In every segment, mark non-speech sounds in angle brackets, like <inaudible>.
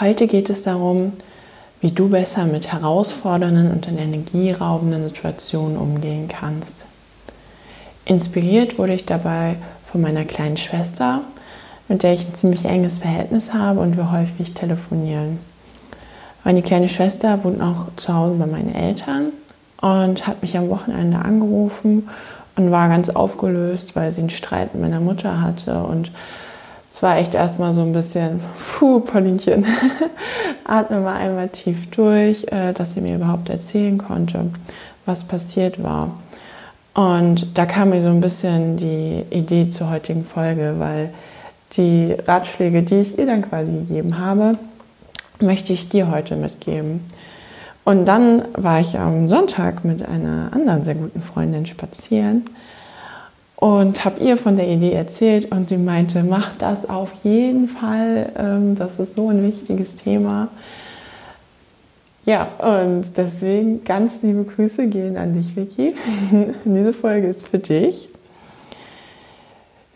Heute geht es darum, wie du besser mit herausfordernden und energieraubenden Situationen umgehen kannst. Inspiriert wurde ich dabei von meiner kleinen Schwester, mit der ich ein ziemlich enges Verhältnis habe und wir häufig telefonieren. Meine kleine Schwester wohnt auch zu Hause bei meinen Eltern und hat mich am Wochenende angerufen und war ganz aufgelöst, weil sie einen Streit mit meiner Mutter hatte und es war echt erstmal so ein bisschen, puh, Paulinchen, <laughs> atme mal einmal tief durch, äh, dass sie mir überhaupt erzählen konnte, was passiert war. Und da kam mir so ein bisschen die Idee zur heutigen Folge, weil die Ratschläge, die ich ihr dann quasi gegeben habe, möchte ich dir heute mitgeben. Und dann war ich am Sonntag mit einer anderen sehr guten Freundin spazieren und habe ihr von der Idee erzählt und sie meinte, mach das auf jeden Fall, ähm, das ist so ein wichtiges Thema. Ja, und deswegen ganz liebe Grüße gehen an dich, Vicky. <laughs> Diese Folge ist für dich.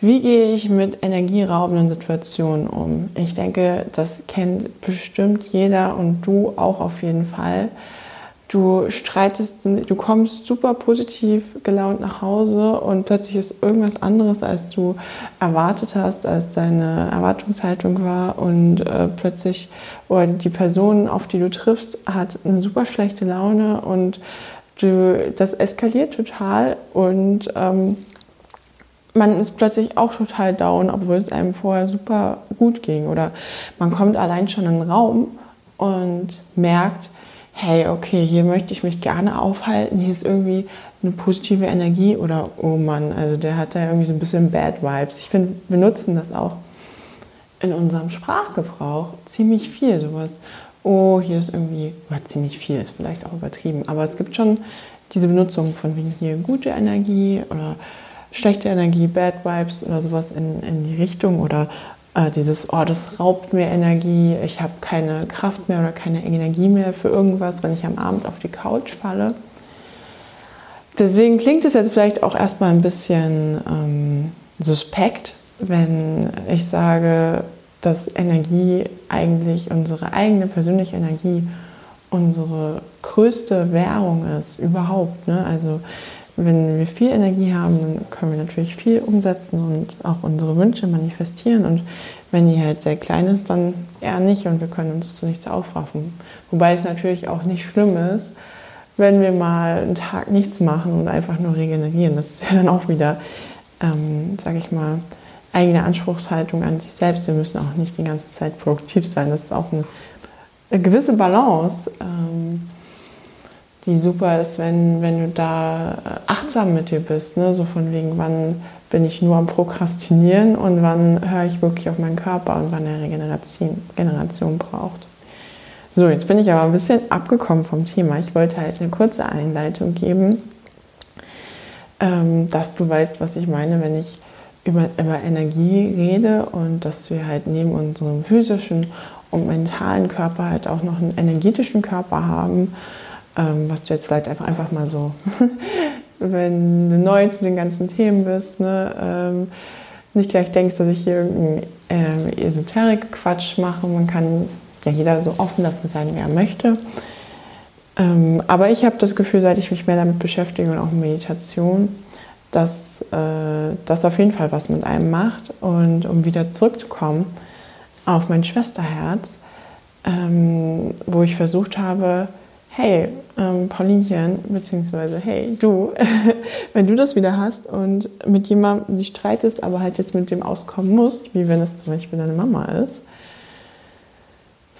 Wie gehe ich mit energieraubenden Situationen um? Ich denke, das kennt bestimmt jeder und du auch auf jeden Fall. Du streitest, du kommst super positiv gelaunt nach Hause und plötzlich ist irgendwas anderes, als du erwartet hast, als deine Erwartungshaltung war. Und äh, plötzlich oder die Person, auf die du triffst, hat eine super schlechte Laune und du, das eskaliert total. Und ähm, man ist plötzlich auch total down, obwohl es einem vorher super gut ging. Oder man kommt allein schon in den Raum und merkt, hey, okay, hier möchte ich mich gerne aufhalten, hier ist irgendwie eine positive Energie oder oh Mann, also der hat da irgendwie so ein bisschen Bad Vibes. Ich finde, wir nutzen das auch in unserem Sprachgebrauch ziemlich viel, sowas. Oh, hier ist irgendwie, oder ziemlich viel ist vielleicht auch übertrieben, aber es gibt schon diese Benutzung von wegen hier gute Energie oder schlechte Energie, Bad Vibes oder sowas in, in die Richtung oder äh, dieses, oh, das raubt mir Energie, ich habe keine Kraft mehr oder keine Energie mehr für irgendwas, wenn ich am Abend auf die Couch falle. Deswegen klingt es jetzt vielleicht auch erstmal ein bisschen ähm, suspekt, wenn ich sage, dass Energie eigentlich unsere eigene persönliche Energie unsere größte Währung ist überhaupt. Ne? Also wenn wir viel Energie haben, dann können wir natürlich viel umsetzen und auch unsere Wünsche manifestieren. Und wenn die halt sehr klein ist, dann eher nicht und wir können uns zu nichts aufraffen. Wobei es natürlich auch nicht schlimm ist, wenn wir mal einen Tag nichts machen und einfach nur regenerieren. Das ist ja dann auch wieder, ähm, sage ich mal, eigene Anspruchshaltung an sich selbst. Wir müssen auch nicht die ganze Zeit produktiv sein. Das ist auch eine, eine gewisse Balance. Ähm, die super ist, wenn, wenn du da äh, achtsam mit dir bist. Ne? So von wegen, wann bin ich nur am Prokrastinieren und wann höre ich wirklich auf meinen Körper und wann er Regeneration Generation braucht. So, jetzt bin ich aber ein bisschen abgekommen vom Thema. Ich wollte halt eine kurze Einleitung geben, ähm, dass du weißt, was ich meine, wenn ich über, über Energie rede und dass wir halt neben unserem physischen und mentalen Körper halt auch noch einen energetischen Körper haben ähm, was du jetzt vielleicht einfach, einfach mal so, <laughs> wenn du neu zu den ganzen Themen bist, ne, ähm, nicht gleich denkst, dass ich hier irgendeinen ähm, Esoterik-Quatsch mache. Man kann ja jeder so offen dafür sein, wie er möchte. Ähm, aber ich habe das Gefühl, seit ich mich mehr damit beschäftige und auch Meditation, dass äh, das auf jeden Fall was mit einem macht. Und um wieder zurückzukommen auf mein Schwesterherz, ähm, wo ich versucht habe, hey, ähm, Paulinchen, beziehungsweise hey, du, <laughs> wenn du das wieder hast und mit jemandem dich streitest, aber halt jetzt mit dem auskommen musst, wie wenn es zum Beispiel deine Mama ist,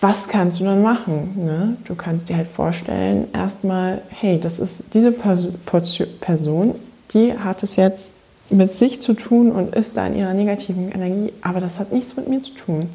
was kannst du dann machen? Ne? Du kannst dir halt vorstellen, erstmal, hey, das ist diese Person, die hat es jetzt mit sich zu tun und ist da in ihrer negativen Energie, aber das hat nichts mit mir zu tun.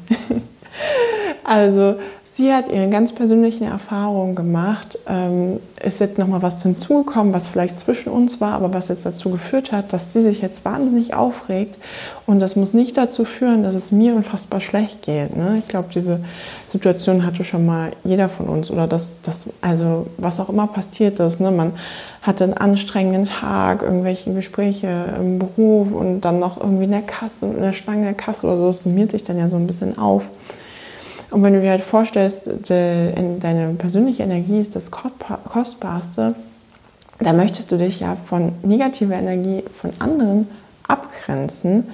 <laughs> also Sie hat ihre ganz persönlichen Erfahrungen gemacht. Ähm, ist jetzt noch mal was hinzugekommen, was vielleicht zwischen uns war, aber was jetzt dazu geführt hat, dass sie sich jetzt wahnsinnig aufregt. Und das muss nicht dazu führen, dass es mir unfassbar schlecht geht. Ne? Ich glaube, diese Situation hatte schon mal jeder von uns oder das, das also was auch immer passiert ist. Ne? Man hatte einen anstrengenden Tag, irgendwelche Gespräche im Beruf und dann noch irgendwie in der Kasse, in der Schlange der Kasse oder so. Das summiert sich dann ja so ein bisschen auf. Und wenn du dir halt vorstellst, deine persönliche Energie ist das Kostbarste, dann möchtest du dich ja von negativer Energie von anderen abgrenzen.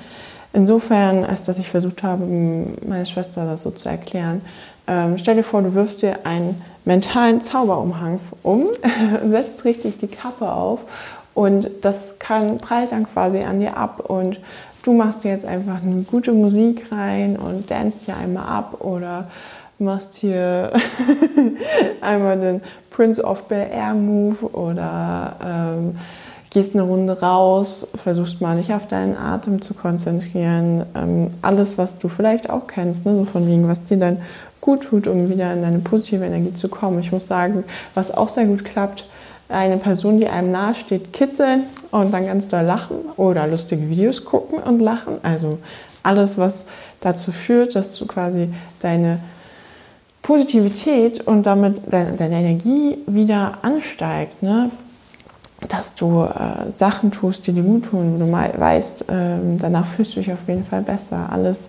Insofern, als dass ich versucht habe, meine Schwester das so zu erklären, ähm, stell dir vor, du wirfst dir einen mentalen Zauberumhang um, <laughs> setzt richtig die Kappe auf und das kann, prallt dann quasi an dir ab und du machst jetzt einfach eine gute Musik rein und danst hier einmal ab oder machst hier <laughs> einmal den Prince of Bel Air Move oder ähm, gehst eine Runde raus, versuchst mal nicht auf deinen Atem zu konzentrieren. Ähm, alles, was du vielleicht auch kennst, ne? so von wegen, was dir dann gut tut, um wieder in deine positive Energie zu kommen. Ich muss sagen, was auch sehr gut klappt, eine Person, die einem nahe steht, kitzeln und dann ganz doll lachen oder lustige Videos gucken und lachen. Also alles, was dazu führt, dass du quasi deine Positivität und damit deine, deine Energie wieder ansteigt. Ne? Dass du äh, Sachen tust, die dir gut tun, wo du mal weißt, äh, danach fühlst du dich auf jeden Fall besser. Alles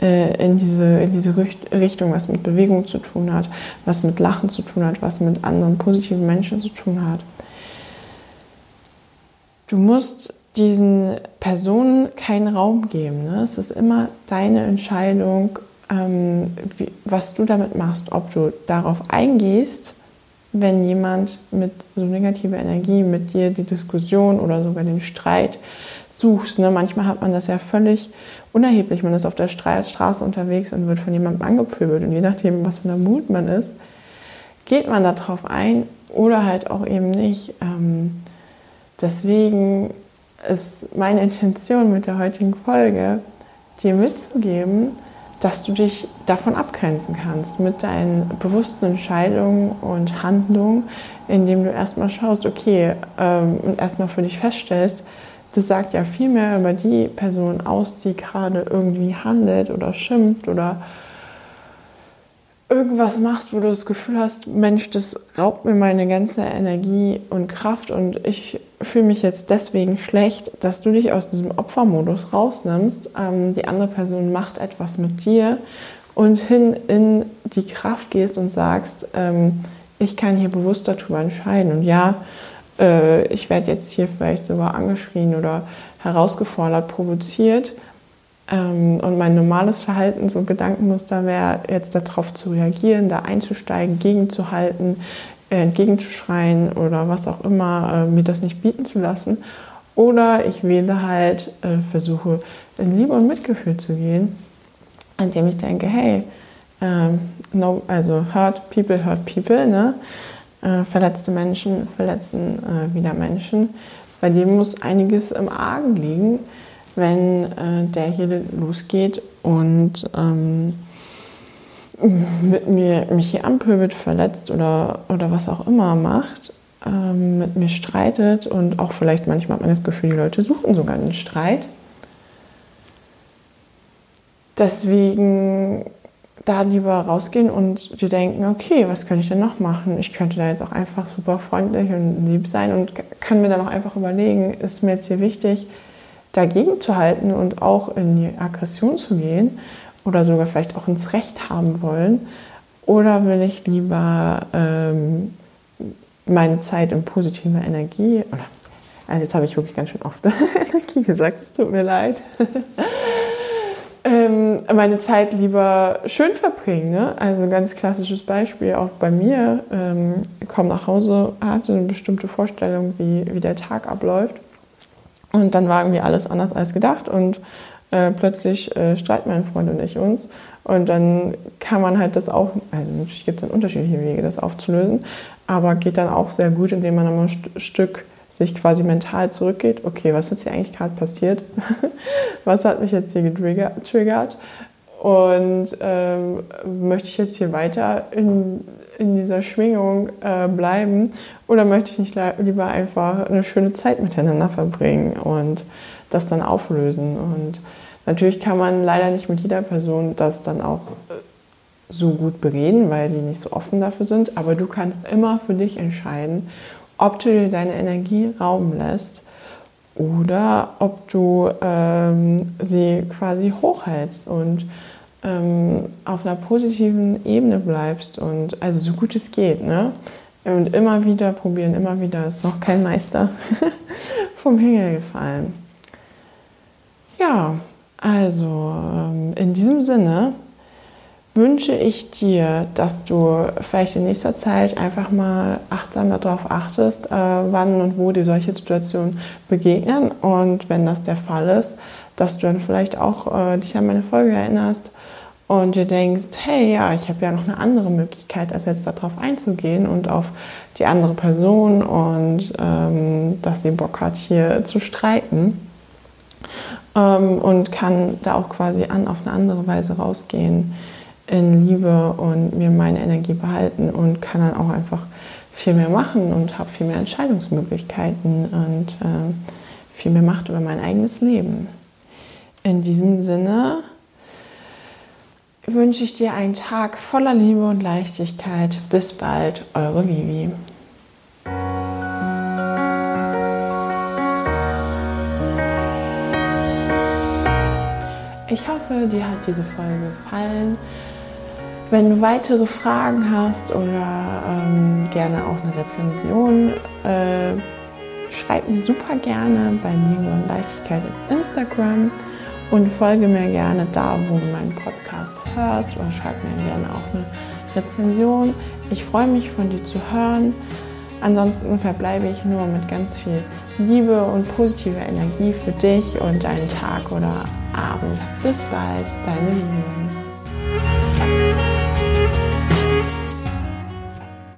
in diese, in diese Richtung, was mit Bewegung zu tun hat, was mit Lachen zu tun hat, was mit anderen positiven Menschen zu tun hat. Du musst diesen Personen keinen Raum geben. Ne? Es ist immer deine Entscheidung, ähm, wie, was du damit machst, ob du darauf eingehst, wenn jemand mit so negativer Energie mit dir die Diskussion oder sogar den Streit suchst. Ne? Manchmal hat man das ja völlig unerheblich. Man ist auf der Straße unterwegs und wird von jemandem angepöbelt. Und je nachdem, was für einer Mut man ist, geht man darauf ein oder halt auch eben nicht. Ähm, deswegen ist meine Intention mit der heutigen Folge, dir mitzugeben, dass du dich davon abgrenzen kannst mit deinen bewussten Entscheidungen und Handlungen, indem du erstmal schaust, okay, ähm, und erstmal für dich feststellst, das sagt ja viel mehr über die Person aus, die gerade irgendwie handelt oder schimpft oder irgendwas machst, wo du das Gefühl hast, Mensch, das raubt mir meine ganze Energie und Kraft und ich fühle mich jetzt deswegen schlecht, dass du dich aus diesem Opfermodus rausnimmst. Ähm, die andere Person macht etwas mit dir und hin in die Kraft gehst und sagst, ähm, ich kann hier bewusst darüber entscheiden. Und ja, äh, ich werde jetzt hier vielleicht sogar angeschrien oder herausgefordert, provoziert. Ähm, und mein normales Verhalten, so Gedankenmuster wäre, jetzt darauf zu reagieren, da einzusteigen, gegenzuhalten, äh, entgegenzuschreien oder was auch immer, äh, mir das nicht bieten zu lassen. Oder ich wähle halt, äh, versuche in Liebe und Mitgefühl zu gehen, indem ich denke, hey, ähm, no, also hurt people, hurt people, ne? Äh, verletzte Menschen verletzen äh, wieder Menschen. Bei dem muss einiges im Argen liegen, wenn äh, der hier losgeht und ähm, mit mir, mich hier anpöbelt, verletzt oder, oder was auch immer macht, ähm, mit mir streitet und auch vielleicht manchmal hat man das Gefühl, die Leute suchen sogar einen Streit. Deswegen da lieber rausgehen und dir denken, okay, was könnte ich denn noch machen? Ich könnte da jetzt auch einfach super freundlich und lieb sein und kann mir dann auch einfach überlegen, ist mir jetzt hier wichtig, dagegen zu halten und auch in die Aggression zu gehen oder sogar vielleicht auch ins Recht haben wollen? Oder will ich lieber ähm, meine Zeit in positiver Energie, oder, also jetzt habe ich wirklich ganz schön oft <laughs> Energie gesagt, es tut mir leid. <laughs> ähm, meine Zeit lieber schön verbringen. Ne? Also ganz klassisches Beispiel auch bei mir. Ähm, komme nach Hause, hatte eine bestimmte Vorstellung, wie, wie der Tag abläuft. Und dann war irgendwie alles anders als gedacht und äh, plötzlich äh, streiten mein Freund und ich uns. Und dann kann man halt das auch, also natürlich gibt es dann unterschiedliche Wege, das aufzulösen, aber geht dann auch sehr gut, indem man ein St Stück sich quasi mental zurückgeht, okay, was ist hier eigentlich gerade passiert? <laughs> was hat mich jetzt hier getriggert? Und ähm, möchte ich jetzt hier weiter in, in dieser Schwingung äh, bleiben oder möchte ich nicht lieber einfach eine schöne Zeit miteinander verbringen und das dann auflösen? Und natürlich kann man leider nicht mit jeder Person das dann auch äh, so gut bereden, weil die nicht so offen dafür sind, aber du kannst immer für dich entscheiden, ob du dir deine Energie rauben lässt oder ob du ähm, sie quasi hochhältst und ähm, auf einer positiven Ebene bleibst und also so gut es geht, ne? Und immer wieder probieren, immer wieder ist noch kein Meister <laughs> vom Himmel gefallen. Ja, also ähm, in diesem Sinne wünsche ich dir, dass du vielleicht in nächster Zeit einfach mal achtsam darauf achtest, äh, wann und wo dir solche Situationen begegnen. Und wenn das der Fall ist, dass du dann vielleicht auch äh, dich an meine Folge erinnerst und dir denkst, hey, ja, ich habe ja noch eine andere Möglichkeit, als jetzt darauf einzugehen und auf die andere Person und ähm, dass sie Bock hat, hier zu streiten. Ähm, und kann da auch quasi an auf eine andere Weise rausgehen in Liebe und mir meine Energie behalten und kann dann auch einfach viel mehr machen und habe viel mehr Entscheidungsmöglichkeiten und äh, viel mehr Macht über mein eigenes Leben. In diesem Sinne wünsche ich dir einen Tag voller Liebe und Leichtigkeit. Bis bald, eure Vivi. Ich hoffe, dir hat diese Folge gefallen. Wenn du weitere Fragen hast oder ähm, gerne auch eine Rezension, äh, schreib mir super gerne bei Liebe und Leichtigkeit ins Instagram und folge mir gerne da, wo du meinen Podcast hörst oder schreib mir gerne auch eine Rezension. Ich freue mich von dir zu hören. Ansonsten verbleibe ich nur mit ganz viel Liebe und positiver Energie für dich und deinen Tag oder Abend. Bis bald, deine Liebe.